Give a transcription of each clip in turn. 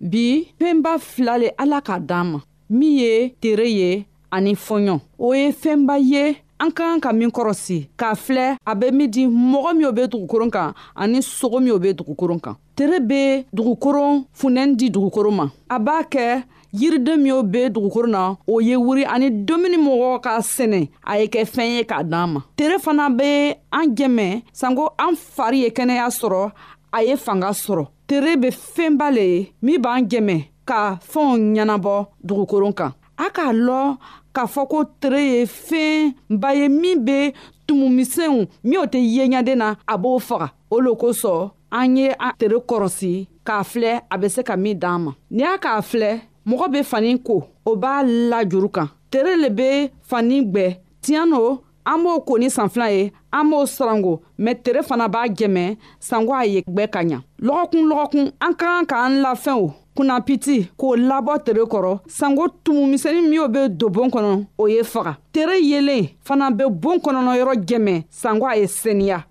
bi fɛnba fila le ala k'a d'an ma min ye tere ye ani fɔɲɔ o ye fɛnba ye an ka kan ka min kɔrɔsi k'a filɛ a bɛ min di mɔgɔ min o bɛ dugukoron kan ani sogo min o bɛ dugukoron kan tere bɛ dugukoron funtɛni di dugukoron ma a b'a kɛ yiriden min o bɛ dugukoro na o ye wuri ani dumuni mɔgɔ ka sɛnɛ a ye kɛ fɛn ye k'a d'an ma tere fana bɛ an jɛmɛ sanko an fari ye kɛnɛya sɔrɔ a ye fanga sɔrɔ tere bɛ fɛnba le ye min b'an jɛmɛ ka fɛnw ɲɛnabɔ dugukoron kan a k'a lɔ k'a fɔ ko tere ye fɛnba ye min bɛ tumumisɛnw min o tɛ yeɲaden na a b'o faga o lo kosɔn an ye a tere kɔrɔsi k'a filɛ a bɛ se ka min d'an ma n'i y'a k'a filɛ mɔgɔ bɛ fani ko o b'a la juru kan tere le bɛ fani gbɛ tiɲɛ no an b'o ko ni sanfila ye an b'o sarango mɛ tere fana b'a jɛmɛ sanko a ye gbɛ ka ɲa lɔgɔkun lɔgɔkun an ka kan k'an lafɛnw kunnapiti k'o labɔ tere kɔrɔ sanko tumu misɛni minw be don bon kɔnɔ o ye faga tere yelen fana be bon kɔnɔnɔ yɔrɔ jɛmɛ sanko a ye seniya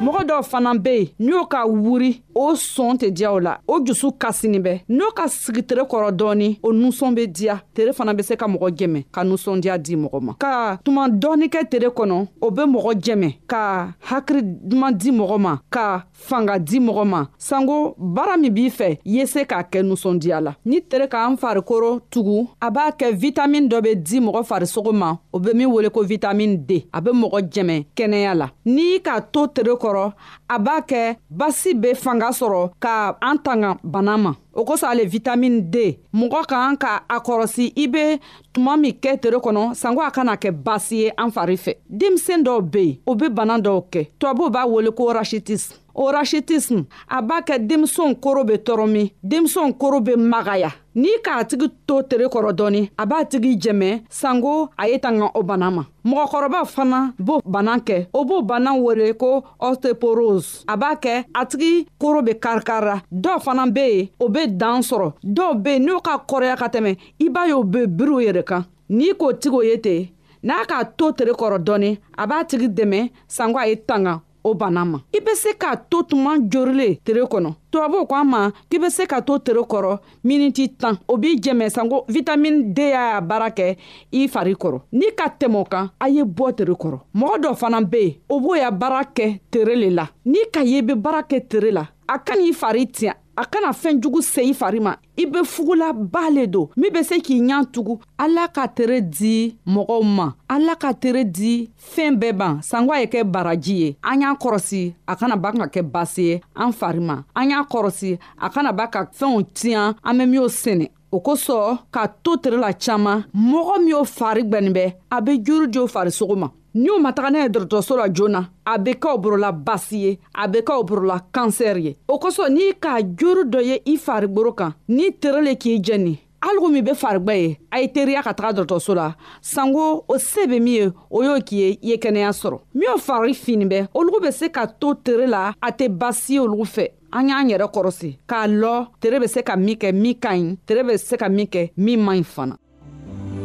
mɔgɔ dɔw fana be yen n'o ka wuri o sɔn tɛ diya o la o jusu kasini bɛ n'o ka sigi tere kɔrɔ dɔɔni o nusɔn be diya tere fana be se ka mɔgɔ jɛmɛ ka nusɔndiya di mɔgɔ ma ka tuma dɔɔni kɛ tere kɔnɔ o be mɔgɔ jɛmɛ ka hakili duman di mɔgɔ ma ka fanga di mɔgɔ ma sanko baara min b'i fɛ ye se k'a kɛ nusɔndiya la ni tere k'an farikoro tugu a b'a kɛ vitamin dɔ bɛ di mɔgɔ farisogo ma o bɛ min wele ko vitamin d a bɛ mɔgɔ jɛmɛ kɛnɛya la n'i k'a to tere kɔrɔ a b'a kɛ basi bɛ fanga sɔrɔ ka an tanga bana ma o kosɔn ale vitamini d mɔgɔ ka kan ka a kɔrɔsi i be tuma min kɛ tere kɔnɔ sanko a kana kɛ basi ye an fari fɛ denmisɛn dɔw be yen o be bana dɔw kɛ tubabuw b'a wele ko rashitis orashitism a b'a kɛ denmisɛnw koro be tɔɔrɔ min denmisɛnw koro be magaya n'i k'a tigi to tere kɔrɔ dɔɔni a b'a tigi jɛmɛ sanko a ye tanga o bana ma mɔgɔkɔrɔba fana b'o bana kɛ o b'o bana wele ko osteoporose a b'a kɛ a tigi koro bɛ karikarira dɔw fana bɛ yen o bɛ dan sɔrɔ dɔw bɛ yen n'o ka kɔrɔya ka tɛmɛ i b'a ye o bɛ biri o yɛrɛ kan n'i k'o tigi o ye ten n'a k'a to tere kɔrɔ dɔɔnin a b'a tigi dɛmɛ sanko a ye tanga o bana ma i bɛ se k'a to tuma jorilen tere kɔnɔ tubabuw ko a ma k'i bɛ se ka to tere kɔrɔ miniti tan o b'i jɛmɛ sanko vitamini d y'a baara kɛ i fari kɔrɔ ni ka tɛmɛ kan a ye bɔ tere kɔrɔ mɔgɔ dɔ fana bɛ yen o b'o ya baara kɛ tere le la ni ka ye bɛ baara kɛ tere la a ka n'i fari tiɲɛ a kana fɛn jugu se i fari ma i bɛ fugulaba le don min bɛ se k'i ɲan tugu ala ka tere di mɔgɔw ma ala ka tere di fɛɛn bɛɛ ban sanko ye kɛ baraji ye an y'a kɔrɔsi a kana ba ka kɛ basi ye an fari ma an y'a kɔrɔsi a kana ba ka fɛnw tiɲan an bɛ min'o sɛnɛ o kosɔn ka to tere la caaman mɔgɔ min y'o fari gwɛnin bɛ a be juru jo farisogo ma ni o ma taga n'a ye dɔrɔtɔrɔso la joon na a be kaw borola basi ye a be kaw borola kansɛri ye o kosɔn n'i k'a juru dɔ ye i farigworo kan n'i tere le k'i jɛni algo min be farigba ye a ye teriya ka taga dɔgɔtɔrɔso la sanko o se be min ye o y'o k'i ye i ye kɛnɛya sɔrɔ min o fari fini bɛ olugu be se ka to tere la a tɛ basi olugu fɛ an y'an yɛrɛ kɔrɔsi k'a lɔ tere be se ka min kɛ min ka ɲi tere be se ka min kɛ min man ɲi fana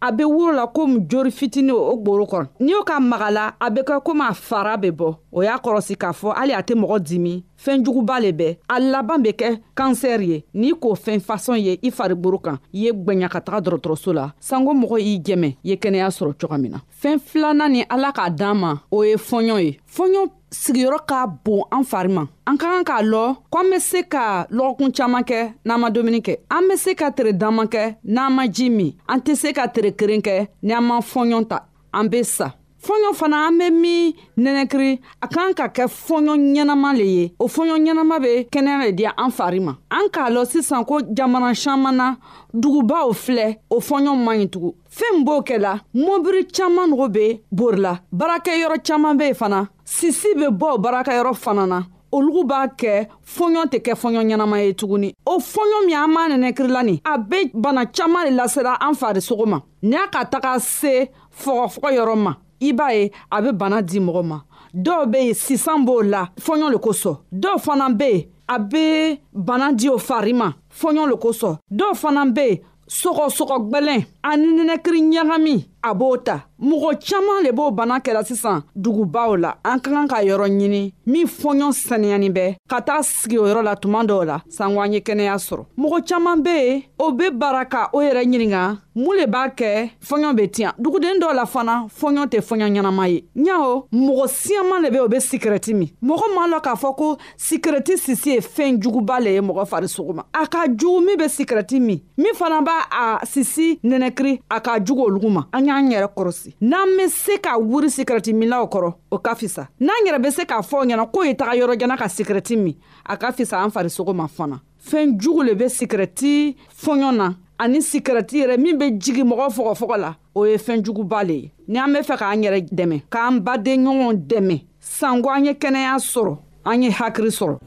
a bɛ woro la komi jori fitini o gboro kɔnɔ n'i y'o ka maga la a bɛ kɛ komi a fara bɛ bɔ o y'a kɔlɔsi k'a fɔ hali a tɛ mɔgɔ dimi fɛn juguba le bɛ a laban bɛ kɛ kansɛri ye n'i k'o fɛn fasɔn ye i fariburu kan i ye gwɛɲa ka taga dɔrɔtɔrɔso la sanko mɔgɔ y'i jɛmɛ ye kɛnɛya sɔrɔ coga min na fɛn filanan ni ala k'a dan ma o ye fɔɲɔ ye fɔɲɔ sigiyɔrɔ ka bon an fari ma an ka kan k'a lɔ ko an be se ka lɔgɔkun caaman kɛ n'an ma dumuni kɛ an be se ka tere danman kɛ n'an ma ji min an tɛ se ka tere keren kɛ ni an ma fɔɲɔn ta an be sa fɔɲɔ fana an be min nɛnɛkiri a kan ka kɛ fɔɲɔ ɲɛnama le ye o fɔɲɔ ɲɛnama be kɛnɛya le diya an fari ma an k'a lɔ sisan ko jamana saman na dugubaw filɛ o fɔɲɔ man ɲi tugun fɛn b'o kɛ la mɔbiri caaman nogo be bori la baarakɛyɔrɔ caaman be fana sisi be bɔ baarakɛyɔrɔ fana na olugu b'a kɛ fɔɲɔ tɛ kɛ fɔɲɔ ɲɛnama ye tuguni o fɔɲɔ min an b'a nɛnɛkirila nin a be bana caaman le lasera an farisogo ma ni a ka taga se fɔgɔfɔgɔ yɔrɔ ma i b'a ye a be bana di mɔgɔ ma dɔw be yen sisan b'o la fɔɲɔ le kosɔn dɔw fana be yen a be bana di o fari ma fɔɲɔ le kosɔn dɔw fana be yen sɔgɔsɔgɔ gwɛlɛn ani nɛnɛkiri ɲagami a b'o ta mɔgɔ caaman le b'o bana kɛra sisan dugubaw la an ka kan ka yɔrɔ ɲini min fɔɲɔ saniyani bɛ ka taa sigi o yɔrɔ la tuma dɔw la sanko an ye kɛnɛya sɔrɔ mɔgɔ caaman be yen o be bara ka o yɛrɛ ɲininga mun le b'a kɛ fɔɲɔ be tiɲa duguden dɔw la fana fɔɲɔ tɛ fɔɲɔ ɲɛnama ye ɲaho mɔgɔ siyaman le be o be sikirɛti min mɔgɔ m'a lɔ k'a fɔ ko sikirɛti sisi ye fɛn juguba le ye mɔgɔ farisogo ma a ka jugu min bɛ sikirɛti min min fana b'a a sisi nɛnɛkiri a ka jugu olugu ma an y'an yɛrɛ kɔrɔsi n'an be se ka wuri sikirɛti minlaw kɔrɔ o ka fisa n'an yɛrɛ be se k'a fɔ ɲɛna k'o ye taga yɔrɔjana ka sikirɛti min a ka fisa an farisogo ma fana fɛn jugu le bɛ sikirɛti fɔɲɔ na ani sikirɛti yɛrɛ min bɛ jigi mɔgɔ fɔgɔfɔgɔ la o ye fɛn juguba le ye ni an bɛ fɛ k'an yɛrɛ dɛmɛ k'an baden ɲɔgɔn dɛmɛ sanko an ye kɛnɛya sɔrɔ an ye hakiri sɔrɔ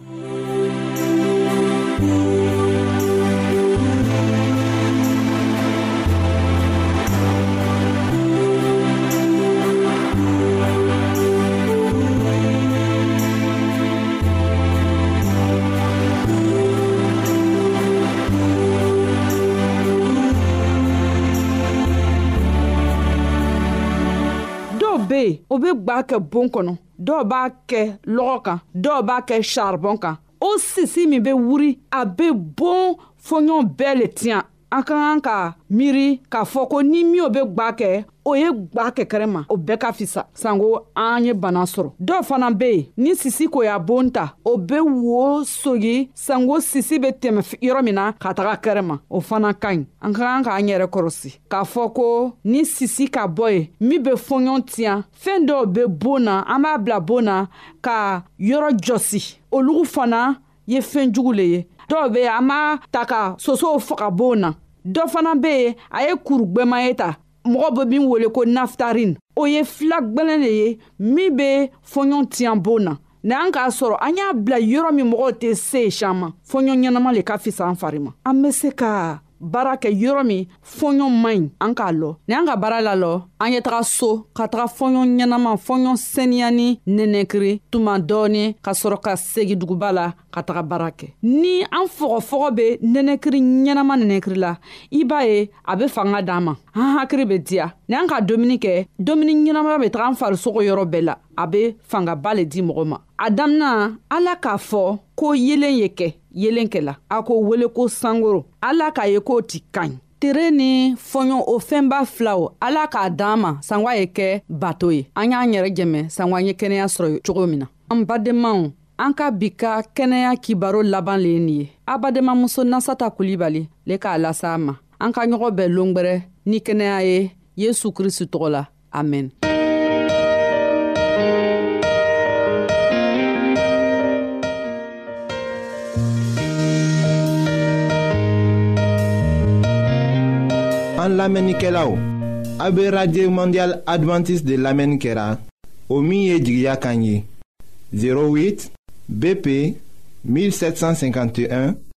bɛ yen o bɛ gba kɛ bon kɔnɔ dɔw b'a kɛ lɔgɔ kan dɔw b'a kɛ saribɔn kan o sisi min bɛ wuri a bɛ bon fɔɲɔgɔn bɛɛ le tiɲɛ an ka kan ka miiri k'a fɔ ko ni min o bɛ gwa kɛ o ye gwa kɛkɛrɛ ma o bɛɛ ka fisa sanko an ye bana sɔrɔ dɔw fana be yen ni sisi ko y'a bon ta o be wo sogi sanko sisi be tɛmɛ yɔrɔ min na ka taga kɛrɛ ma o fana ka ɲi an ka kan k'an yɛrɛ kɔrɔsi k'a fɔ ko ni sisi ka bɔ ye min be fɔɲɔ tiɲa fɛɛn dɔw be bon na an b'a bila bon na ka yɔrɔ jɔsi olugu fana ye fɛn jugu le ye dɔw be a ma ta ka sosow faga boon na dɔ fana be ye a ye kuru gwɛman ye ta mɔgɔ be min wele ko naftarin o ye fila gwɛlɛn le ye min be fɔɲɔn tiyan boon na n'an k'a sɔrɔ an y'a bila yɔrɔ min mɔgɔw tɛ se san ma fɔɲɔn ɲɛnama le ka fisa an fari ma an be se ka baara kɛ yɔrɔ min fɔɲɔ man ɲi an k'a lɔ ni an ka baara la lɔ an ye taga so ka taga fɔɲɔ ɲɛnama fɔɲɔ seniyani nɛnɛkiri tuma dɔɔni ka sɔrɔ ka segi duguba la ka taga baara kɛ ni an fɔgɔfɔgɔ be nɛnɛkiri ɲɛnama nɛnɛkiri la i b'a ye a be fanga d'an ma an hakiri be diya ni an ka dumuni kɛ dumuni ɲɛnama be taga an farisogo yɔrɔ bɛɛ la a be fangaba le di mɔgɔ ma a damina ala k'a fɔ ko yelen ye kɛ yelen kɛla a ko wele ko sankoro ala k'a ye k'o ti ka ɲi tere ni fɔɲɔ o fɛnba filaw ala k'a d'an ma sanwa ye kɛ bato ye an y'an yɛrɛ jɛmɛ sanwa ye kɛnɛya sɔrɔ cogo min na an badenmaw an ka bi ka kɛnɛya kibaro laban le ye nin ye a badenmamuso nasata kulibali le k'a lasa ma an ka ɲɔgɔn bɛɛ longwɛrɛ ni kɛnɛya ye yesu kristu tɔgɔ la amen an lamɛnnikɛlaw a bɛ radio mondial adventiste de lamɛnni kɛra o min ye jigiya kan ye 08 BP 1751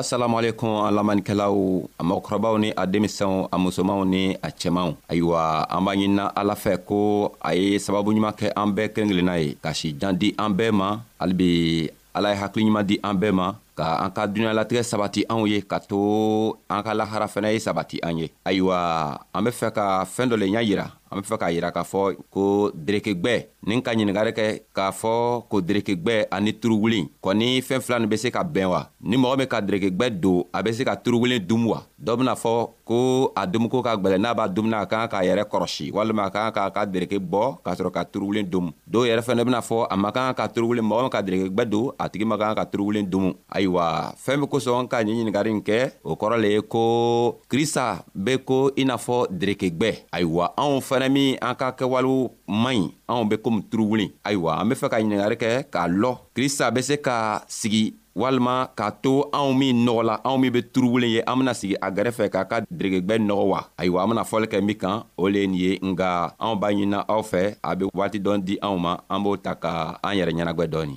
asalamualekum an lamanikɛlaw a mɔgɔkɔrɔbaw ni a denmisɛnw a musomanw ni a cɛmanw ayiwa an b'a ɲinina ala fɛ ko a ye sababu ɲuman kɛ an bɛɛ kelen kelenna ye ka si jan di an bɛɛ ma halibi ala ye hakili ɲuman di an bɛɛ ma ka an ka dunuɲalatigɛ sabati anw ye ka to an ka lahara fɛnɛ ye sabati an ye ayiwa an be fɛ ka fɛɛn dɔ le ɲa yira an be fɛ k'a yira k'a fɔ ko derekegwɛ ni ka ɲiningari kɛ k'a fɔ ko derekegwɛ ani turuwulin kɔni fɛn fila nin be se ka bɛn wa ni mɔgɔ min ka derekegwɛ don a be se ka turuwulin dum wa dɔ bena fɔ ko a dumuko ka gwɛlɛ n'a b'a dumuni a kan k'a yɛrɛ kɔrɔsi walima a kan k'a ka dereke bɔ k'a sɔrɔ ka turuwulin domu dɔw yɛrɛ fɛnɛ bena fɔ a man kan ka turuwulin mɔgɔ min ka derekegwɛ don a tigi man kan ka turuwulin domu ayiwa fɛɛn be kosɔn ka ɲi ɲiningari nin kɛ o kɔrɔ le ye ko krista be ko i n'a fɔ derekegwɛ ayiwa anw fɛnɛ min an ka kɛwalew man ɲi anw be komi turuwulin ayiwa an be fɛ ka ɲiningari kɛ k'a lɔ krista be se ka sigi walima k'a to anw min nɔgɔ la anw min be turuwulen ye an bena sigi a gɛrɛfɛ k'a ka deregegwɛ nɔgɔ wa ayiwa an bena fɔli kɛ min kan o le ye nin ye nga anw b'a ɲinina aw fɛ a be waati dɔn di anw ma an b'o ta ka an yɛrɛ ɲɛnagwɛ dɔɔni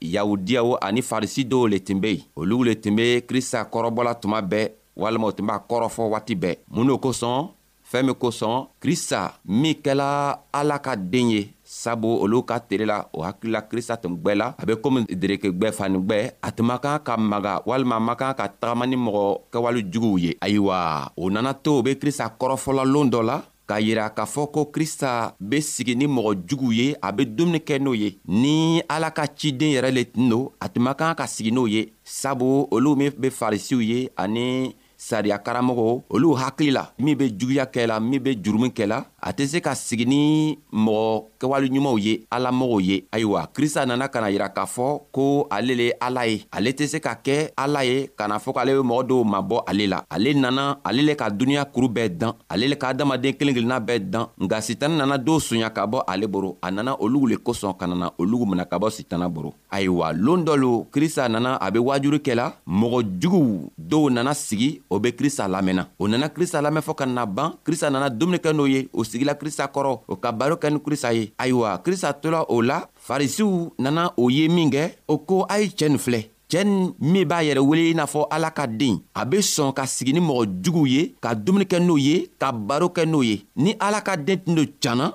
yahudiyaw ani farisi dɔw le tun be yen olu le tun be krista kɔrɔbɔla tuma bɛɛ walima u tun b'a kɔrɔfɔ waati bɛɛ mun n'o kosɔn fɛɛn min kosɔn krista min kɛla ala ka den ye sabu olu ka tere la o hakilila krista tun gwɛ la a be komi dereke gwɛ fani gwɛ a tun man kan ka maga walima a man kan ka tagama ni mɔgɔ kɛwale juguw ye ayiwa o nana to u be krista kɔrɔfɔlalon dɔ la k'a yira k'a fɔ ko krista be sigi ni mɔgɔ juguw ye a be dumuni kɛ n'o ye ni ala ka ciden yɛrɛ le tun don a tun man kan ka sigi n'o ye sabu olu min be farisiw ye ani sariya karamɔgɔw olu hakili la min be juguya kɛ la min be jurumu kɛ la a tɛ se ka sigi ni mɔgɔ kɛwale ɲumanw ye ala mɔgɔw ye ayiwa krista nana ka na yira k'a fɔ ko ale le ala ye ale tɛ se ka kɛ ala ye ka na fɔ k'ale be mɔgɔ dɔw mabɔ ale la ale nana ale le ka duniɲa kuru bɛɛ dan ale le ka adamaden kelen kelenna bɛɛ dan nka sitana nana dɔw sonya ka bɔ ale boro a nana olugu le kosɔn ka nana olugu mina ka bɔ sitana boro ayiwa loon dɔ lo krista nana a be waajuru kɛla mɔgɔ juguw dɔw nana sigi o be krista lamɛnna o nana krista lamɛn fɔɔ ka na ban krista nana dumuni kɛ n'o ye o sigila krista kɔrɔ o ka baro kɛ ni krista ye ayiwa krista tola o la farisiw nana o ye min kɛ o ko a ye cɛɛ nin filɛ cɛɛ nin min b'a yɛrɛ wele i n'a fɔ ala ka den a be sɔn ka sigi ni mɔgɔ juguw ye ka dumuni kɛ n'o ye ka baro kɛ n'o ye ni ala ka den tun do canna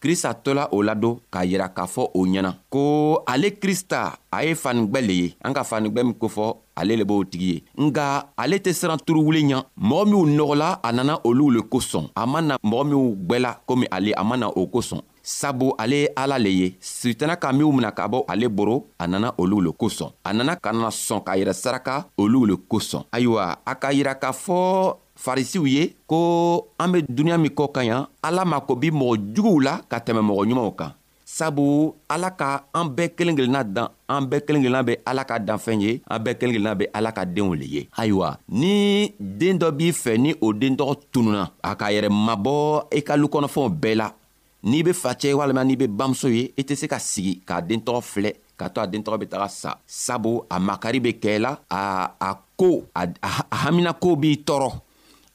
krista tola o ladon k'a yira k'a fɔ o ɲɛna ko ale krista a ye fanigwɛ le ye an ka fanigwɛ min kofɔ ale le b'o tigi ye nga ale tɛ siran turuwule ɲa mɔgɔ minw nɔgɔla a nana olu le kosɔn a ma na mɔgɔ minw gwɛla komi ale a ma na o kosɔn sabu ale ye ala le ye sitana ka minw mina ka bɔ ale boro a nana olu le kosɔn a nana ka na sɔn k'a yɛrɛ saraka olu le kosɔn ayiwa a k'a yira k'a fɔ farisiw ye ko an bɛ duniɲa min kɔ kan yan ala mako bi mɔgɔ juguw la ka tɛmɛ mɔgɔ ɲumanw kan sabu ala ka an bɛɛ kelen kelenna dan an bɛɛ kelen kelenna bɛ ala ka danfɛn ye an bɛɛ kelen kelenna bɛ ala ka denw le ye ayiwa ni den dɔ b'i fɛ ni o den tɔgɔ tununa a k'a yɛrɛ mabɔ i ka lukɔnɔfɛnw bɛɛ la n'i be facɛ walima n'i be bamuso ye i tɛ se ka sigi k'a den tɔgɔ filɛ k'a to a den tɔgɔ be taga sa sabu a makari be kɛ la a a ko a hamina ko b'i tɔɔrɔ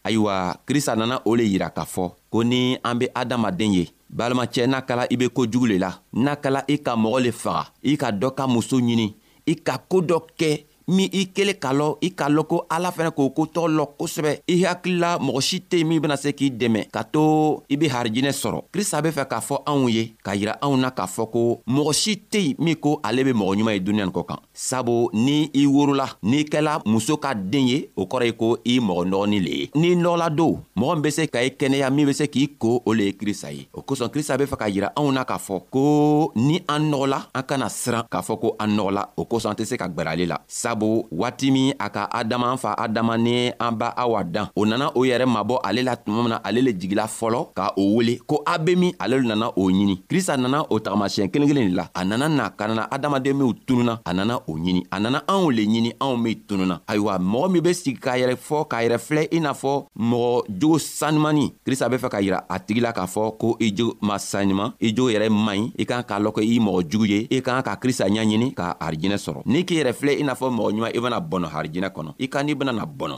ayiwa krista nana o le yira k'a fɔ ko ni an be adamaden ye balimacɛ n'a kala i be ko jugu le la n'a kala i ka mɔgɔ le faga i ka dɔ ka muso ɲini i ka koo dɔ kɛ min i kelen k'a lɔ i k'a lɔn ko ala fɛnɛ k'o ko tɔgɔ lɔ kosɛbɛ i hakilila mɔgɔ si tɛ min bena se k'i dɛmɛ ka to i be harijinɛ sɔrɔ krista be fɛ k'a fɔ anw ye k'a yira anw na k'a fɔ ko mɔgɔ si tɛ yen min ko ale be mɔgɔ ɲuman ye duniɲa nin kɔ kan sabu ni i worola n'i kɛla muso ka den ye o kɔrɔ ye ko i mɔgɔ nɔgɔnin le ye n'i nɔgɔla don mɔgɔ min be se ka i kɛnɛya min be se k'i ko o le ye krista ye o kosɔn krista be fɛ k'a yira anw na k'a fɔ ko ni an nɔgɔla an kana siran k'a fɔ ko an nɔgɔla o kosɔn an tɛ se ka gwɛr'ale la sabu waati min a ka adama an fa adama ni an ba awa dan o nana o yɛrɛ mabɔ ale la tuma min na ale le jigila fɔlɔ ka o wele ko a be min ale le nana o ɲini krista nana o tagamasiyɛn kelen kelen de la a nana na ka nana adamaden minw tununa a nana o ɲini a nana anw le ɲini anw min tununa ayiwa mɔgɔ min be sigi k'a yɛrɛ fɔ k'a yɛrɛ filɛ i n'a fɔ mɔgɔ jogo san ɲuman nin krista be fɛ ka yira a tigi la k'a fɔ ko i jo ma san ɲuman i jo yɛrɛ man ɲi i kan k'a lɔn ko i mɔgɔ jugu ye i kan ka krista ɲaɲini ka harijinɛ sɔrɔ n'i k'i yɛrɛ filɛ i n'a fɔ mɔgɔ ɲuman i bena bɔnɔ harijinɛ kɔnɔ i ka n'i benana bɔnɔ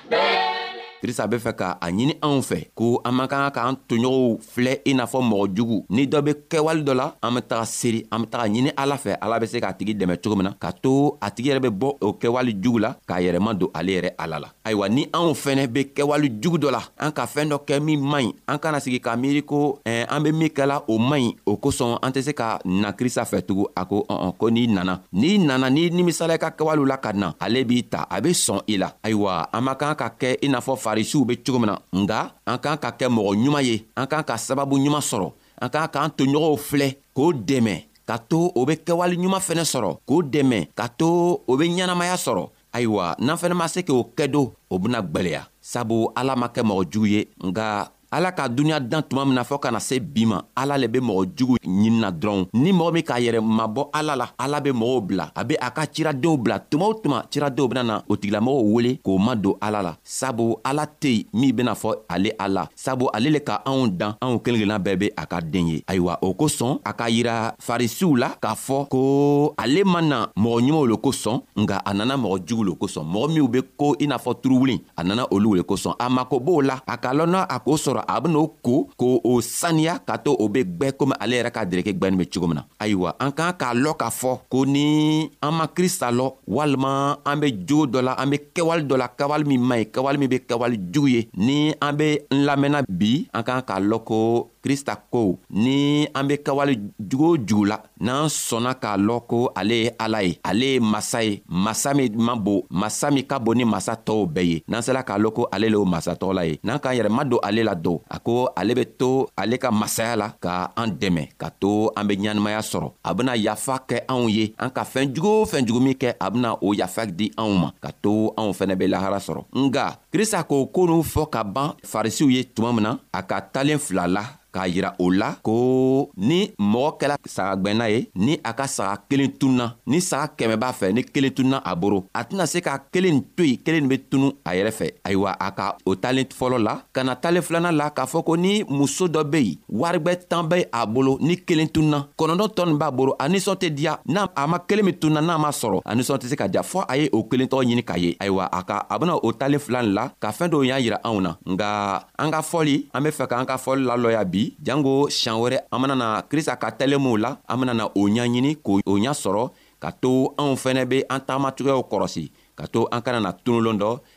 krista be fɛ ka a ɲini anw fɛ ko an man kan k'an toɲɔgɔnw filɛ i n'a fɔ mɔgɔ jugu ni dɔ be kɛwale dɔ la an be taga seri an be taga ɲini ala fɛ ala be se k'a tigi dɛmɛ cogo min na k'a to a tigi yɛrɛ be bɔ o kɛwale jugu la k'a yɛrɛma don ale yɛrɛ ala la ayiwa ni anw fɛnɛ be kɛwale jugu dɔ la an ka fɛɛn dɔ kɛ min man ɲi an kana sigi k'a miiri ko eh, an be min kɛla o man ɲi o kosɔn an tɛ se ka na krista fɛ tugun a ko ɔn ko n'i nana n'i nana n'i nimisala i ka kɛwalew la ka na ale b'i ta a be sɔn i la ayiwa an man kan ka kɛ i n'a fɔ farisiw be cogo min na nga an k'an ka kɛ mɔgɔ ɲuman ye an k'an ka sababu ɲuman sɔrɔ an k'an k'an toɲɔgɔnw filɛ k'o dɛmɛ ka to o be kɛwale ɲuman fɛnɛ sɔrɔ k'o dɛmɛ ka to o be ɲɛnamaya sɔrɔ ayiwa n'an fɛnɛ ma se k'o kɛ don o bena gwɛlɛya sabu ala ma kɛ mɔgɔ jugu ye nga ala ka duniɲa dan tuma min na fɔɔ kana se bi ma ala le be mɔgɔ jugu ɲinina dɔrɔn ni mɔgɔ min k'a yɛrɛ mabɔ ala la ala be mɔgɔw bila a be a ka ciradenw bila tuma o tuma ciradenw bena na o tigilamɔgɔw wele k'o ma don ala la sabu ala tɛ yen min bena fɔ ale a la sabu ale le ka anw dan anw kelen kelenna bɛɛ be a ka den ye ayiwa o kosɔn a ka yira farisiw la k'a fɔ ko ale ma na mɔgɔ ɲumanw lo kosɔn nka a nana mɔgɔ jugu lo kosɔn mɔgɔ minw be ko i n'a fɔ turuwulin a nana olu le kosɔn a mako b'o la a ka lɔnna a k'o sɔrɔ a ben'o ko k'o saniya ka to o be gwɛ komi ale yɛrɛ ka dereke gwɛni be cogo min na ayiwa an k'an k'a lɔn k'a fɔ ko ni an ma krista lɔ walima an be jogo dɔ la an be kɛwale dɔ la kɛwale min man ɲi kɛwale min be kɛwale jugu ye ni an be n lamɛnna bi an k'an k'a lɔn ko krista ko ni an be kawale jugu o jugu la n'an sɔnna k'a lɔn ko ale ye ala ye ale ye masa ye masa min ma bon masa min ka bon ni masa tɔɔw bɛɛ ye n'an sela k'a lɔn ko ale le o masatɔɔla ye n'an k'an yɛrɛ ma don ale la don a ko ale be to ale ka masaya la ka an dɛmɛ ka to an be ɲɛnamaya sɔrɔ a bena yafa kɛ anw ye an ka fɛɛn jugu o fɛn jugu min kɛ a bena o yafa di anw ma ka to anw fɛnɛ be lahara sɔrɔ nga krista k'o ko n'u fɔ ka ban farisiw ye tuma min na a ka talen fila la k'a yira o la ko ni mɔgɔ kɛla saga gwɛnna ye ni a ka saga kelen tunna ni saga kɛmɛ b'a fɛ ni kelen tunna a boro a tɛna se ka kelen to yen kelen bɛ tunu a yɛrɛ fɛ ayiwa a ka o talen fɔlɔ la ka na talen filanan la k'a fɔ ko ni muso dɔ bɛ yen waribɛ tan bɛ a bolo ni kelen tunna kɔnɔntɔn tɔ nin b'a bolo a nisɔn tɛ diya n'a a ma kelen min tunna n'a ma sɔrɔ a nisɔn tɛ se ka diya fɔɔ a ye o kelen tɔgɔ ɲini k'a ye ayiwa a ka a bena o talen fila nin la ka fɛɛn dɔw y'a yira anw na nga an ka fɔli an be fɛ k'an ka fɔli lalɔya bi jango siɲan wɛrɛ an benana krista ka tɛlenmuw la an benana o ɲaɲini k'o ɲa sɔrɔ ka to anw fɛnɛ be an taama cogoyaw kɔrɔsi ka to an kana na tunulon dɔ